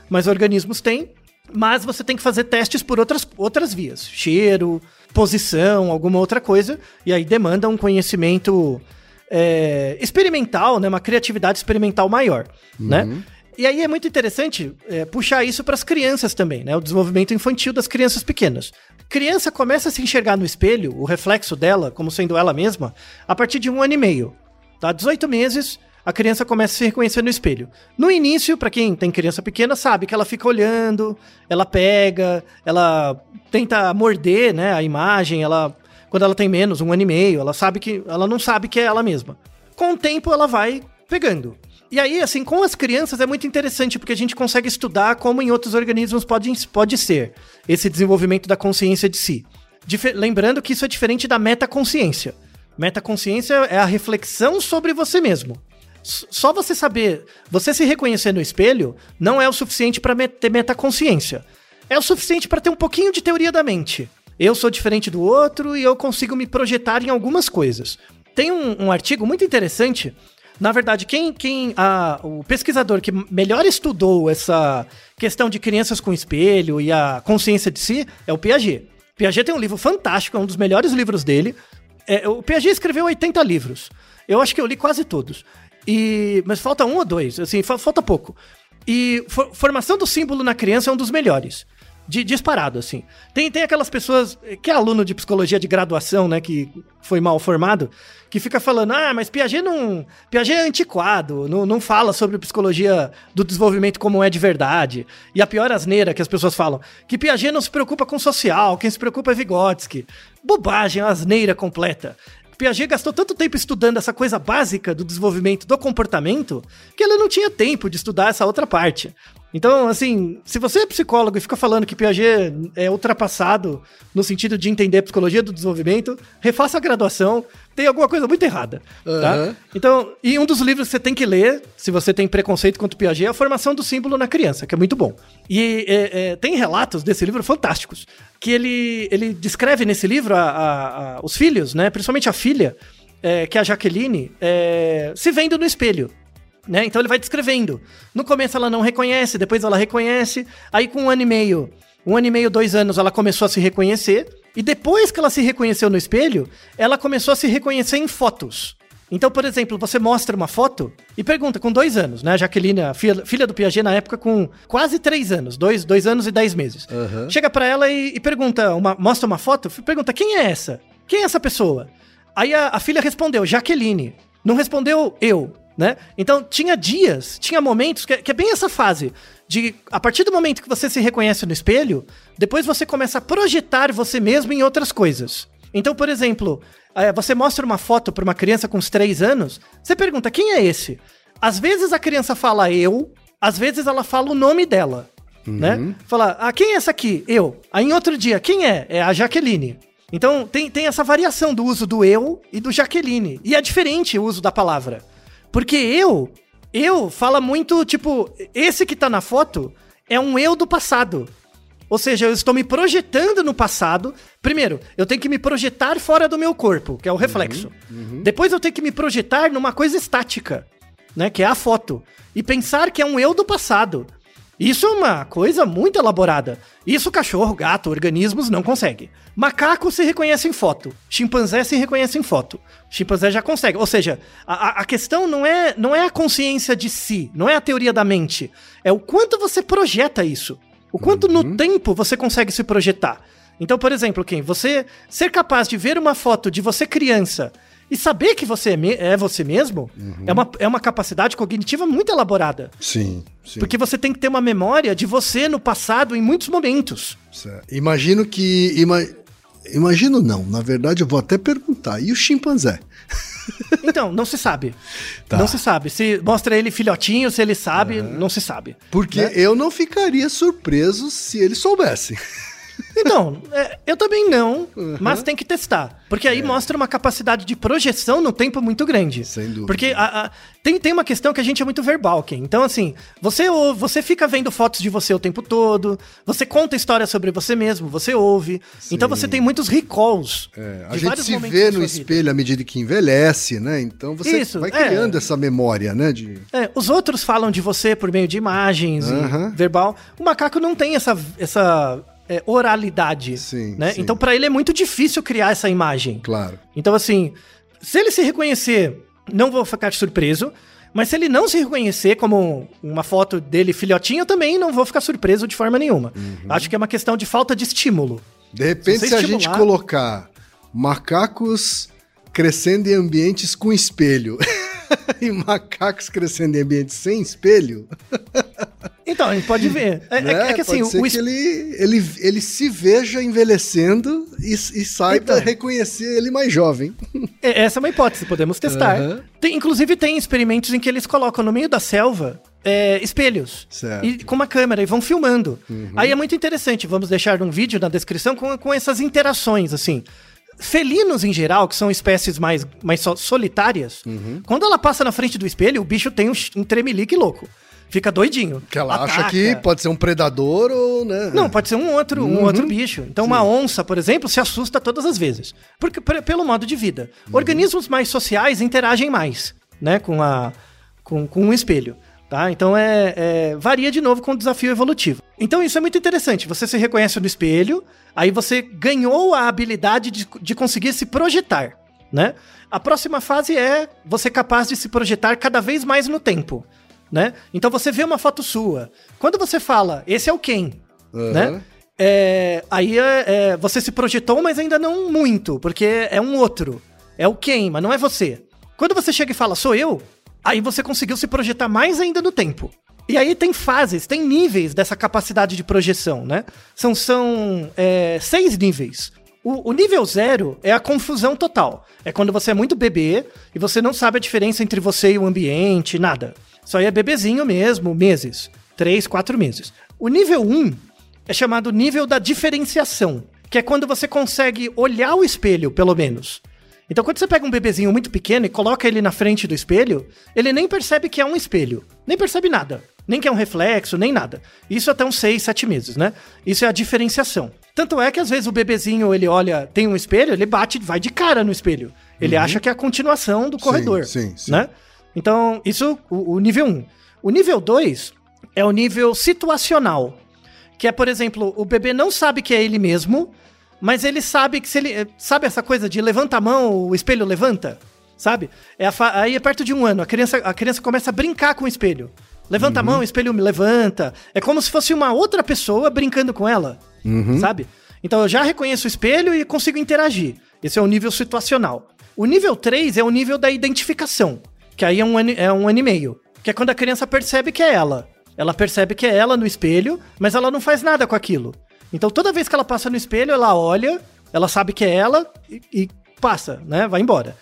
mas organismos têm. Mas você tem que fazer testes por outras, outras vias: cheiro, posição, alguma outra coisa, e aí demanda um conhecimento é, experimental, né, uma criatividade experimental maior, uhum. né? E aí é muito interessante é, puxar isso para as crianças também, né? O desenvolvimento infantil das crianças pequenas. Criança começa a se enxergar no espelho, o reflexo dela, como sendo ela mesma, a partir de um ano e meio. Tá? 18 meses, a criança começa a se reconhecer no espelho. No início, para quem tem criança pequena, sabe que ela fica olhando, ela pega, ela tenta morder, né, a imagem, ela quando ela tem menos, um ano e meio, ela sabe que ela não sabe que é ela mesma. Com o tempo ela vai pegando. E aí, assim, com as crianças é muito interessante, porque a gente consegue estudar como em outros organismos pode, pode ser esse desenvolvimento da consciência de si. Dif lembrando que isso é diferente da metaconsciência. Metaconsciência é a reflexão sobre você mesmo. Só você saber, você se reconhecer no espelho, não é o suficiente para met ter metaconsciência. É o suficiente para ter um pouquinho de teoria da mente. Eu sou diferente do outro e eu consigo me projetar em algumas coisas. Tem um, um artigo muito interessante na verdade, quem, quem a, o pesquisador que melhor estudou essa questão de crianças com espelho e a consciência de si é o Piaget. Piaget tem um livro fantástico, é um dos melhores livros dele. É, o Piaget escreveu 80 livros. Eu acho que eu li quase todos. E, mas falta um ou dois, assim, falta pouco. E for, formação do símbolo na criança é um dos melhores. De, disparado, assim. Tem, tem aquelas pessoas que é aluno de psicologia de graduação, né, que foi mal formado, que fica falando, ah, mas Piaget não. Piaget é antiquado, não, não fala sobre psicologia do desenvolvimento como é de verdade. E a pior asneira que as pessoas falam, que Piaget não se preocupa com social, quem se preocupa é Vygotsky. Bobagem, asneira completa. Piaget gastou tanto tempo estudando essa coisa básica do desenvolvimento do comportamento que ele não tinha tempo de estudar essa outra parte. Então, assim, se você é psicólogo e fica falando que Piaget é ultrapassado no sentido de entender a psicologia do desenvolvimento, refaça a graduação, tem alguma coisa muito errada, uhum. tá? Então, e um dos livros que você tem que ler, se você tem preconceito contra o Piaget, é a formação do símbolo na criança, que é muito bom. E é, é, tem relatos desse livro fantásticos, que ele, ele descreve nesse livro a, a, a, os filhos, né, principalmente a filha, é, que é a Jaqueline, é, se vendo no espelho. Né? Então ele vai descrevendo. No começo ela não reconhece, depois ela reconhece. Aí com um ano e meio, um ano e meio, dois anos, ela começou a se reconhecer. E depois que ela se reconheceu no espelho, ela começou a se reconhecer em fotos. Então, por exemplo, você mostra uma foto e pergunta, com dois anos, né? A Jaqueline, a filha, filha do Piaget, na época, com quase três anos, dois, dois anos e dez meses. Uhum. Chega para ela e, e, pergunta, uma, mostra uma foto, pergunta, quem é essa? Quem é essa pessoa? Aí a, a filha respondeu, Jaqueline. Não respondeu eu né? Então tinha dias, tinha momentos, que, é, que, é bem essa fase, de a partir do momento que você se reconhece no espelho, depois você começa a projetar você mesmo em outras coisas. Então, por exemplo, é, você mostra uma foto para uma criança com uns 3 anos, você pergunta, quem é esse? Às vezes a criança fala eu, às vezes ela fala o nome dela, né? uhum. né? Fala, ah, quem é essa aqui? Eu. Aí em outro dia, quem é? É a Jaqueline. Então tem, tem essa variação do uso do eu e do Jaqueline. E é diferente o uso da palavra. Porque eu, eu fala muito, tipo, esse que tá na foto é um eu do passado. Ou seja, eu estou me projetando no passado. Primeiro, eu tenho que me projetar fora do meu corpo, que é o reflexo. Uhum, uhum. Depois eu tenho que me projetar numa coisa estática, né, que é a foto, e pensar que é um eu do passado. Isso é uma coisa muito elaborada. Isso cachorro, gato, organismos não consegue. Macaco se reconhece em foto. Chimpanzé se reconhece em foto. Chimpanzé já consegue. Ou seja, a, a questão não é, não é a consciência de si, não é a teoria da mente. É o quanto você projeta isso. O quanto uhum. no tempo você consegue se projetar. Então, por exemplo, quem você ser capaz de ver uma foto de você criança e saber que você é, é você mesmo uhum. é, uma, é uma capacidade cognitiva muito elaborada. Sim, sim. Porque você tem que ter uma memória de você no passado em muitos momentos. Certo. Imagino que. Ima, imagino não, na verdade eu vou até perguntar. E o chimpanzé? Então, não se sabe. Tá. Não se sabe. Se mostra ele filhotinho, se ele sabe, uhum. não se sabe. Porque né? eu não ficaria surpreso se ele soubesse. Então, é, eu também não, uhum. mas tem que testar. Porque aí é. mostra uma capacidade de projeção no tempo muito grande. Sem dúvida. Porque a, a, tem, tem uma questão que a gente é muito verbal, Ken. Então, assim, você, você fica vendo fotos de você o tempo todo, você conta histórias sobre você mesmo, você ouve. Sim. Então você tem muitos recalls. É, a gente se vê no espelho vida. à medida que envelhece, né? Então você Isso, vai é. criando essa memória, né? De... É, os outros falam de você por meio de imagens uhum. verbal. O macaco não tem essa. essa é, oralidade. Sim, né? Sim. Então, para ele é muito difícil criar essa imagem. Claro. Então, assim, se ele se reconhecer, não vou ficar surpreso. Mas se ele não se reconhecer como uma foto dele filhotinho, eu também não vou ficar surpreso de forma nenhuma. Uhum. Acho que é uma questão de falta de estímulo. De repente, se, se a gente colocar macacos crescendo em ambientes com espelho e macacos crescendo em ambientes sem espelho. Então, a gente pode ver. É, é né? é, que assim, o, que ele, ele, ele se veja envelhecendo e, e saiba então, reconhecer ele mais jovem. É, essa é uma hipótese, podemos testar. Uhum. Tem, inclusive, tem experimentos em que eles colocam no meio da selva é, espelhos e, com uma câmera e vão filmando. Uhum. Aí é muito interessante. Vamos deixar um vídeo na descrição com, com essas interações, assim. Felinos, em geral, que são espécies mais, mais solitárias, uhum. quando ela passa na frente do espelho, o bicho tem um, um tremelique louco fica doidinho. Que ela ataca. acha que pode ser um predador ou, né? Não, pode ser um outro, uhum. um outro bicho. Então, Sim. uma onça, por exemplo, se assusta todas as vezes. Porque, pelo modo de vida. Uhum. Organismos mais sociais interagem mais, né, com, a, com, com um espelho. Tá? Então é, é, varia de novo com o desafio evolutivo. Então isso é muito interessante. Você se reconhece no espelho, aí você ganhou a habilidade de, de conseguir se projetar, né? A próxima fase é você capaz de se projetar cada vez mais no tempo né? Então você vê uma foto sua. Quando você fala, esse é o quem, uhum. né? É, aí é, é, você se projetou, mas ainda não muito, porque é um outro. É o quem, mas não é você. Quando você chega e fala, sou eu, aí você conseguiu se projetar mais ainda no tempo. E aí tem fases, tem níveis dessa capacidade de projeção, né? São, são é, seis níveis. O, o, nível zero é a confusão total. É quando você é muito bebê e você não sabe a diferença entre você e o ambiente, nada. Só é bebezinho mesmo, meses. Três, quatro meses. O nível 1 um é chamado nível da diferenciação, que é quando você consegue olhar o espelho, pelo menos. Então, quando você pega um bebezinho muito pequeno e coloca ele na frente do espelho, ele nem percebe que é um espelho. Nem percebe nada. Nem que é um reflexo, nem nada. Isso até uns 6, 7 meses, né? Isso é a diferenciação. Tanto é que às vezes o bebezinho, ele olha, tem um espelho, ele bate, vai de cara no espelho. Ele uhum. acha que é a continuação do corredor, sim, sim, sim. né? Então, isso, o, o nível 1. O nível 2 é o nível situacional. Que é, por exemplo, o bebê não sabe que é ele mesmo, mas ele sabe que se ele. Sabe essa coisa de levanta a mão, o espelho levanta? Sabe? É aí é perto de um ano, a criança, a criança começa a brincar com o espelho. Levanta uhum. a mão, o espelho me levanta. É como se fosse uma outra pessoa brincando com ela. Uhum. Sabe? Então eu já reconheço o espelho e consigo interagir. Esse é o nível situacional. O nível 3 é o nível da identificação. Que aí é um, ano, é um ano e meio. Que é quando a criança percebe que é ela. Ela percebe que é ela no espelho, mas ela não faz nada com aquilo. Então toda vez que ela passa no espelho, ela olha, ela sabe que é ela e, e passa, né? Vai embora.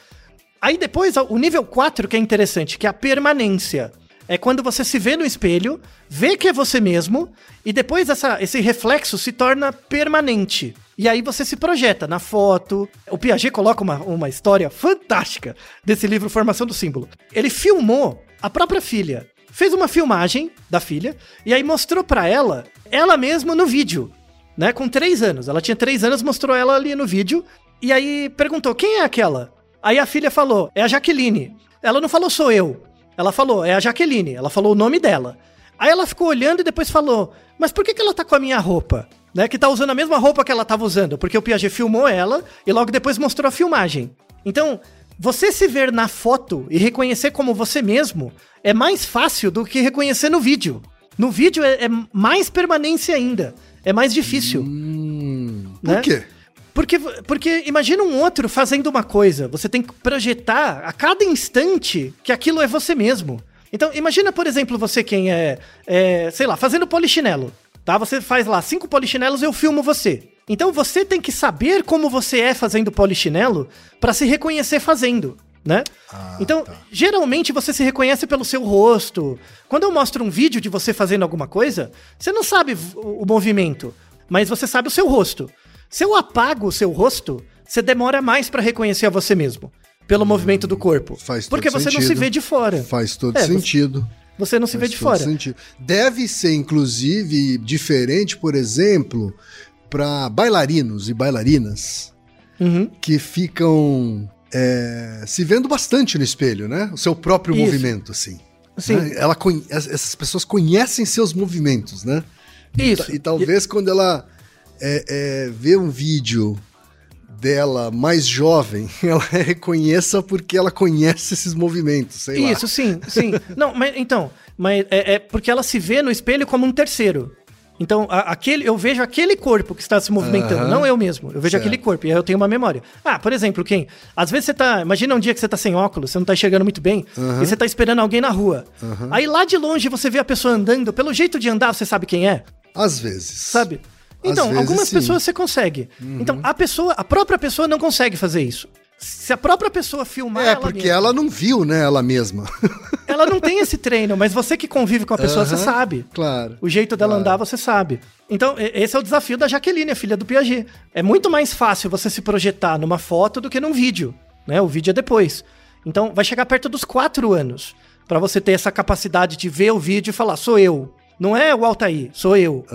Aí depois, o nível 4 que é interessante, que é a permanência. É quando você se vê no espelho, vê que é você mesmo, e depois essa, esse reflexo se torna permanente. E aí você se projeta na foto. O Piaget coloca uma, uma história fantástica desse livro Formação do Símbolo. Ele filmou a própria filha. Fez uma filmagem da filha e aí mostrou para ela, ela mesma no vídeo, né? Com três anos. Ela tinha três anos, mostrou ela ali no vídeo. E aí perguntou: quem é aquela? Aí a filha falou: é a Jaqueline. Ela não falou, sou eu. Ela falou, é a Jaqueline. Ela falou o nome dela. Aí ela ficou olhando e depois falou: Mas por que, que ela tá com a minha roupa? Né, que tá usando a mesma roupa que ela tava usando, porque o Piaget filmou ela e logo depois mostrou a filmagem. Então, você se ver na foto e reconhecer como você mesmo é mais fácil do que reconhecer no vídeo. No vídeo é, é mais permanência ainda. É mais difícil. Hum, Né? por quê? Porque, porque imagina um outro fazendo uma coisa. Você tem que projetar a cada instante que aquilo é você mesmo. Então, imagina, por exemplo, você quem é, é, sei lá, fazendo polichinelo. Tá? Você faz lá cinco polichinelos eu filmo você. Então você tem que saber como você é fazendo polichinelo pra se reconhecer fazendo, né? Ah, então, tá. geralmente você se reconhece pelo seu rosto. Quando eu mostro um vídeo de você fazendo alguma coisa, você não sabe o movimento, mas você sabe o seu rosto. Se eu apago o seu rosto, você demora mais pra reconhecer a você mesmo, pelo movimento do corpo. Hum, faz todo porque você não se sentido. vê de fora. Faz todo É, sentido. Você não se vê Faz de todo fora. sentido. Deve ser, inclusive, diferente, por exemplo, para bailarinos e bailarinas Uhum. que ficam é, se vendo bastante no espelho, né? O seu próprio Isso. movimento, assim. Sim. né? Ela essas pessoas conhecem seus movimentos, né? Isso. E talvez quando ela é, é, vê um vídeo dela mais jovem, ela reconheça porque ela conhece esses movimentos, sei lá. Isso, sim, sim. Não, mas então, mas é, é porque ela se vê no espelho como um terceiro. Então, a- aquele, eu vejo aquele corpo que está se movimentando, Aham. não eu mesmo. Eu vejo Certo. aquele corpo e aí eu tenho uma memória. Ah, por exemplo, quem? Às vezes você tá. Imagina um dia que você tá sem óculos, você não tá enxergando muito bem, e você tá esperando alguém na rua. Aí lá de longe você vê a pessoa andando, pelo jeito de andar, você sabe quem é? Às vezes. Sabe? Então, vezes, algumas sim. Uhum. pessoas você consegue. Então, a pessoa, a própria pessoa não consegue fazer isso. Se a própria pessoa filmar É, ela porque mesma- ela não viu, né, ela mesma. ela não tem esse treino, mas você que convive com a pessoa, você sabe. Claro. O jeito dela Claro. andar, você sabe. Então, esse é o desafio da Jaqueline, a filha do Piaget. É muito mais fácil você se projetar numa foto do que num vídeo, né? O vídeo é depois. Então, vai chegar perto dos quatro anos pra você ter essa capacidade de ver o vídeo e falar, sou eu. Não é o Altair, sou eu.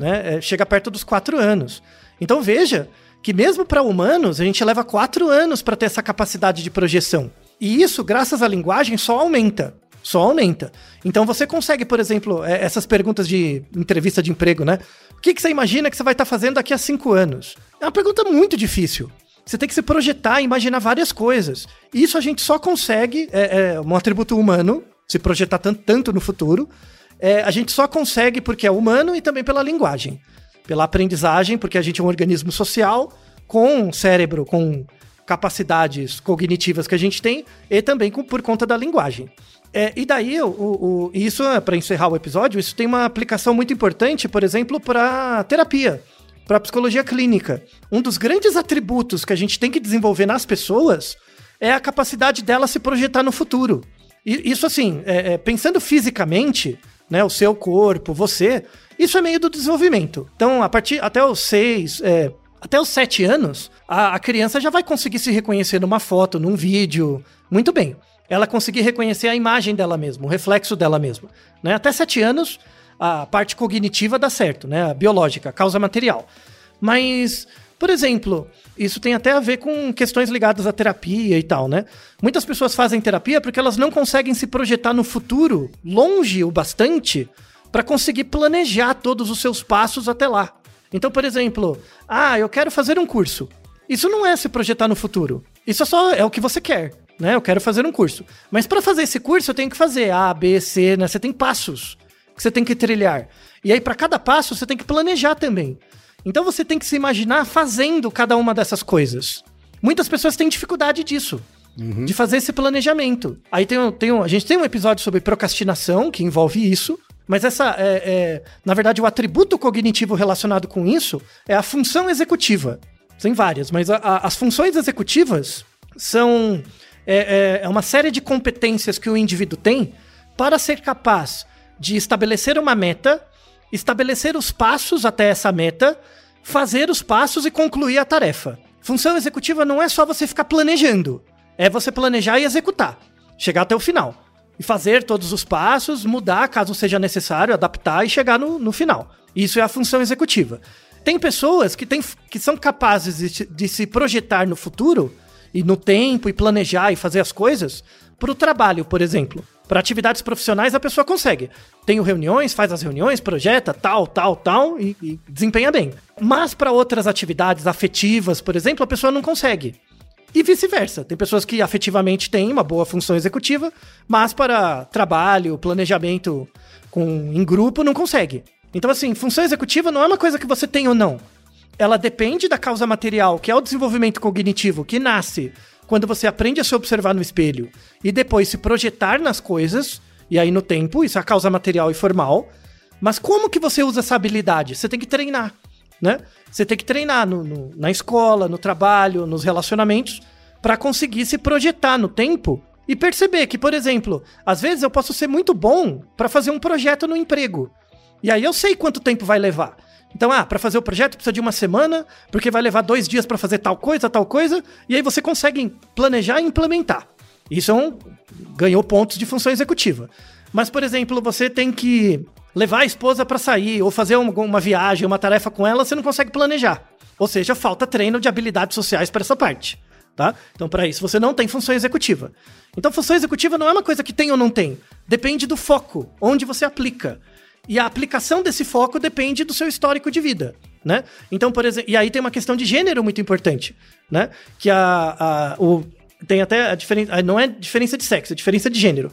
Né? É, chega perto dos quatro anos. Então, veja que mesmo para humanos, a gente leva quatro anos para ter essa capacidade de projeção. E isso, graças à linguagem, só aumenta. Só aumenta. Então você consegue, por exemplo, é, essas perguntas de entrevista de emprego, né? O que, que você imagina que você vai estar fazendo daqui a cinco anos? É uma pergunta muito difícil. Você tem que se projetar e imaginar várias coisas. E isso a gente só consegue, é, é um atributo humano, se projetar tanto, tanto no futuro. É, a gente só consegue porque é humano e também pela linguagem. Pela aprendizagem, porque a gente é um organismo social com cérebro, com capacidades cognitivas que a gente tem e também com- por conta da linguagem. É, e daí, o, o- isso, para encerrar o episódio, isso tem uma aplicação muito importante, por exemplo, para terapia, para psicologia clínica. Um dos grandes atributos que a gente tem que desenvolver nas pessoas é a capacidade dela se projetar no futuro. E isso, assim, é- é, pensando fisicamente, né, o seu corpo, você, isso é meio do desenvolvimento. Então, a partir até os seis, é, até os sete anos, a, a criança já vai conseguir se reconhecer numa foto, num vídeo. Muito bem. Ela conseguir reconhecer a imagem dela mesma, o reflexo dela mesma. Né? Até sete anos, a parte cognitiva dá certo, né? A biológica, a causa material. Mas, por exemplo, isso tem até a ver com questões ligadas à terapia e tal, né? Muitas pessoas fazem terapia porque elas não conseguem se projetar no futuro longe o bastante para conseguir planejar todos os seus passos até lá. Então, por exemplo, ah, eu quero fazer um curso. Isso não é se projetar no futuro. Isso é só é o que você quer, né? Eu quero fazer um curso. Mas para fazer esse curso eu tenho que fazer A, B, C, né? Você tem passos que você tem que trilhar. E aí para cada passo você tem que planejar também. Então você tem que se imaginar fazendo cada uma dessas coisas. Muitas pessoas têm dificuldade disso. De fazer esse planejamento. Aí tem, um- tem um, a gente tem um episódio sobre procrastinação que envolve isso. Mas essa é, é, na verdade, o atributo cognitivo relacionado com isso é a função executiva. Tem várias, mas a- a- as funções executivas são é, é- é uma série de competências que o indivíduo tem para ser capaz de estabelecer uma meta, estabelecer os passos até essa meta, fazer os passos e concluir a tarefa. Função executiva não é só você ficar planejando, é você planejar e executar, chegar até o final. E fazer todos os passos, mudar caso seja necessário, adaptar e chegar no, no final. Isso é a função executiva. Tem pessoas que, têm, que são capazes de, de se projetar no futuro e no tempo e planejar e fazer as coisas para o trabalho, por exemplo. Para atividades profissionais, a pessoa consegue. Tem reuniões, faz as reuniões, projeta, tal, tal, tal, e, e desempenha bem. Mas para outras atividades afetivas, por exemplo, a pessoa não consegue. E vice-versa. Tem pessoas que afetivamente têm uma boa função executiva, mas para trabalho, planejamento com, em grupo, não consegue. Então, assim, função executiva não é uma coisa que você tem ou não. Ela depende da causa material, que é o desenvolvimento cognitivo, que nasce quando você aprende a se observar no espelho e depois se projetar nas coisas, e aí no tempo, isso é a causa material e formal. Mas como que você usa essa habilidade? Você tem que treinar, né? Você tem que treinar no, no, na escola, no trabalho, nos relacionamentos, para conseguir se projetar no tempo e perceber que, por exemplo, às vezes eu posso ser muito bom para fazer um projeto no emprego. E aí eu sei quanto tempo vai levar. Então, ah, para fazer o projeto precisa de uma semana, porque vai levar dois dias para fazer tal coisa, tal coisa, e aí você consegue planejar e implementar. Isso é um, ganhou pontos de função executiva. Mas, por exemplo, você tem que levar a esposa para sair ou fazer uma, uma viagem, uma tarefa com ela, você não consegue planejar. Ou seja, falta treino de habilidades sociais para essa parte. Tá? Então, para isso, você não tem função executiva. Então, função executiva não é uma coisa que tem ou não tem. Depende do foco, onde você aplica. E a aplicação desse foco depende do seu histórico de vida, né? Então, por exemplo, e aí tem uma questão de gênero muito importante, né? Que a, a o, tem até a diferença, não é diferença de sexo, é diferença de gênero.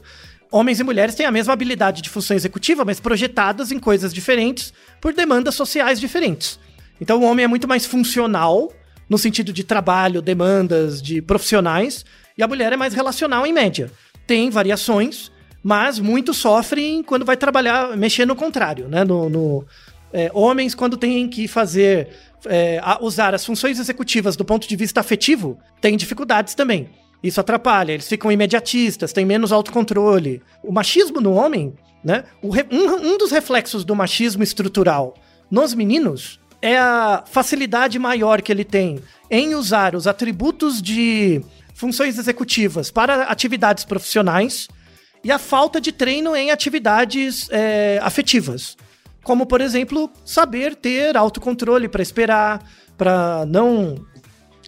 Homens e mulheres têm a mesma habilidade de função executiva, mas projetadas em coisas diferentes por demandas sociais diferentes. Então, o homem é muito mais funcional no sentido de trabalho, demandas de profissionais, e a mulher é mais relacional em média. Tem variações, mas muitos sofrem quando vai trabalhar, mexer no contrário, né? No, no é, homens, quando têm que fazer, é, usar as funções executivas do ponto de vista afetivo, têm dificuldades também. Isso atrapalha, eles ficam imediatistas, têm menos autocontrole. O machismo no homem, né? Um, um dos reflexos do machismo estrutural nos meninos é a facilidade maior que ele tem em usar os atributos de funções executivas para atividades profissionais e a falta de treino em atividades é, afetivas. Como, por exemplo, saber ter autocontrole para esperar, para não,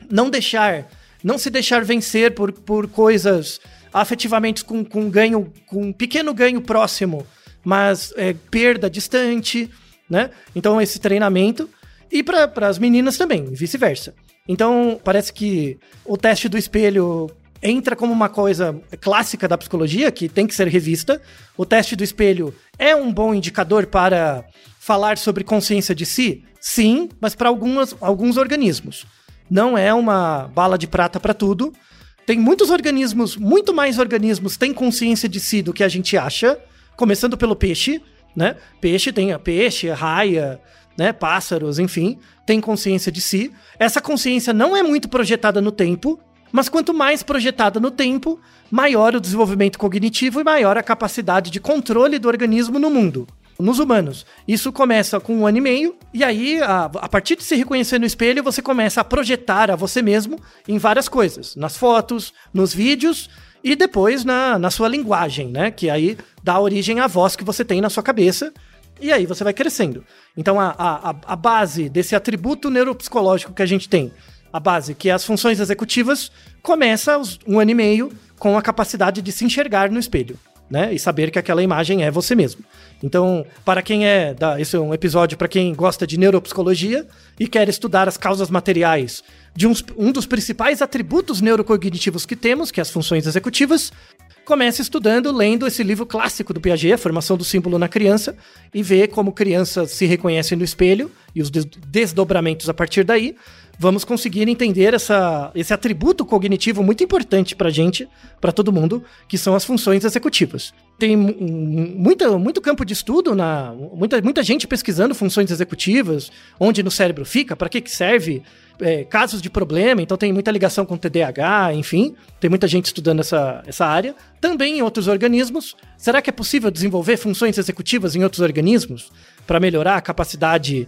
não deixar, não se deixar vencer por, por coisas afetivamente com, com ganho, com um pequeno ganho próximo, mas é, perda distante, né? Então, esse treinamento. E para as meninas também, vice-versa. Então, parece que o teste do espelho entra como uma coisa clássica da psicologia que tem que ser revista. O teste do espelho é um bom indicador para falar sobre consciência de si? Sim, mas para alguns organismos. Não é uma bala de prata para tudo. Tem muitos organismos, muito mais organismos têm consciência de si do que a gente acha, começando pelo peixe, né? Peixe tem peixe, raia, né, pássaros, enfim, tem consciência de si. Essa consciência não é muito projetada no tempo, mas quanto mais projetada no tempo, maior o desenvolvimento cognitivo e maior a capacidade de controle do organismo no mundo. Nos humanos. Isso começa com um ano e meio, e aí, a, a partir de se reconhecer no espelho, você começa a projetar a você mesmo em várias coisas. Nas fotos, nos vídeos e depois na, na sua linguagem, né? Que aí dá origem à voz que você tem na sua cabeça. E aí você vai crescendo. Então a, a, a base desse atributo neuropsicológico que a gente tem a base, que é as funções executivas, começa um ano e meio com a capacidade de se enxergar no espelho. Né, e saber que aquela imagem é você mesmo. Então, para quem é. Da, esse é um episódio para quem gosta de neuropsicologia e quer estudar as causas materiais de uns, um dos principais atributos neurocognitivos que temos, que é as funções executivas. Comece estudando, lendo esse livro clássico do Piaget, A Formação do Símbolo na Criança, e vê como criança se reconhece no espelho e os desdobramentos a partir daí vamos conseguir entender essa, esse atributo cognitivo muito importante para gente, para todo mundo, que são as funções executivas. Tem muita, muito campo de estudo, na, muita, muita gente pesquisando funções executivas, onde no cérebro fica, para que, que serve, é, casos de problema, então tem muita ligação com TDAH, enfim, tem muita gente estudando essa, essa área. Também em outros organismos. Será que é possível desenvolver funções executivas em outros organismos para melhorar a capacidade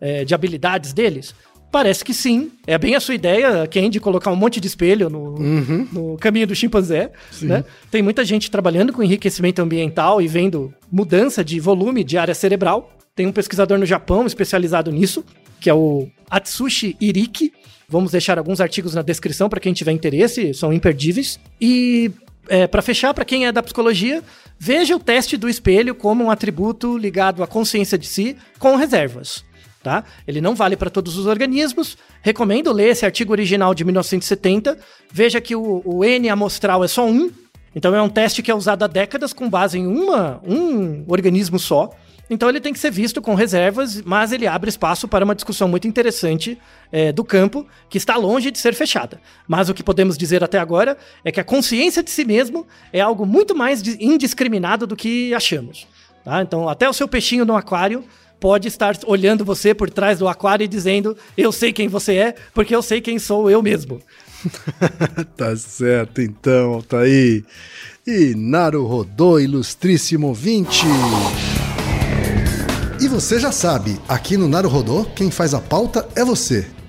é, de habilidades deles? Parece que sim. É bem a sua ideia, Ken, de colocar um monte de espelho no, uhum. no caminho do chimpanzé. Né? Tem muita gente trabalhando com enriquecimento ambiental e vendo mudança de volume de área cerebral. Tem um pesquisador no Japão especializado nisso, que é o Atsushi Iriki. Vamos deixar alguns artigos na descrição para quem tiver interesse, são imperdíveis. E é, para fechar, para quem é da psicologia, veja o teste do espelho como um atributo ligado à consciência de si com reservas. Tá? Ele não vale para todos os organismos. Recomendo ler esse artigo original de 1970. Veja que o, o N amostral é só um. Então é um teste que é usado há décadas com base em uma, um organismo só. Então ele tem que ser visto com reservas, mas ele abre espaço para uma discussão muito interessante é, do campo, que está longe de ser fechada. Mas o que podemos dizer até agora é que a consciência de si mesmo é algo muito mais indiscriminado do que achamos. Tá? Então, até o seu peixinho no aquário pode estar olhando você por trás do aquário e dizendo: Eu sei quem você é, porque eu sei quem sou eu mesmo. tá certo, então, tá aí. E Naru Rodô, ilustríssimo 20. E você já sabe, aqui no Naruhodô, quem faz a pauta é você.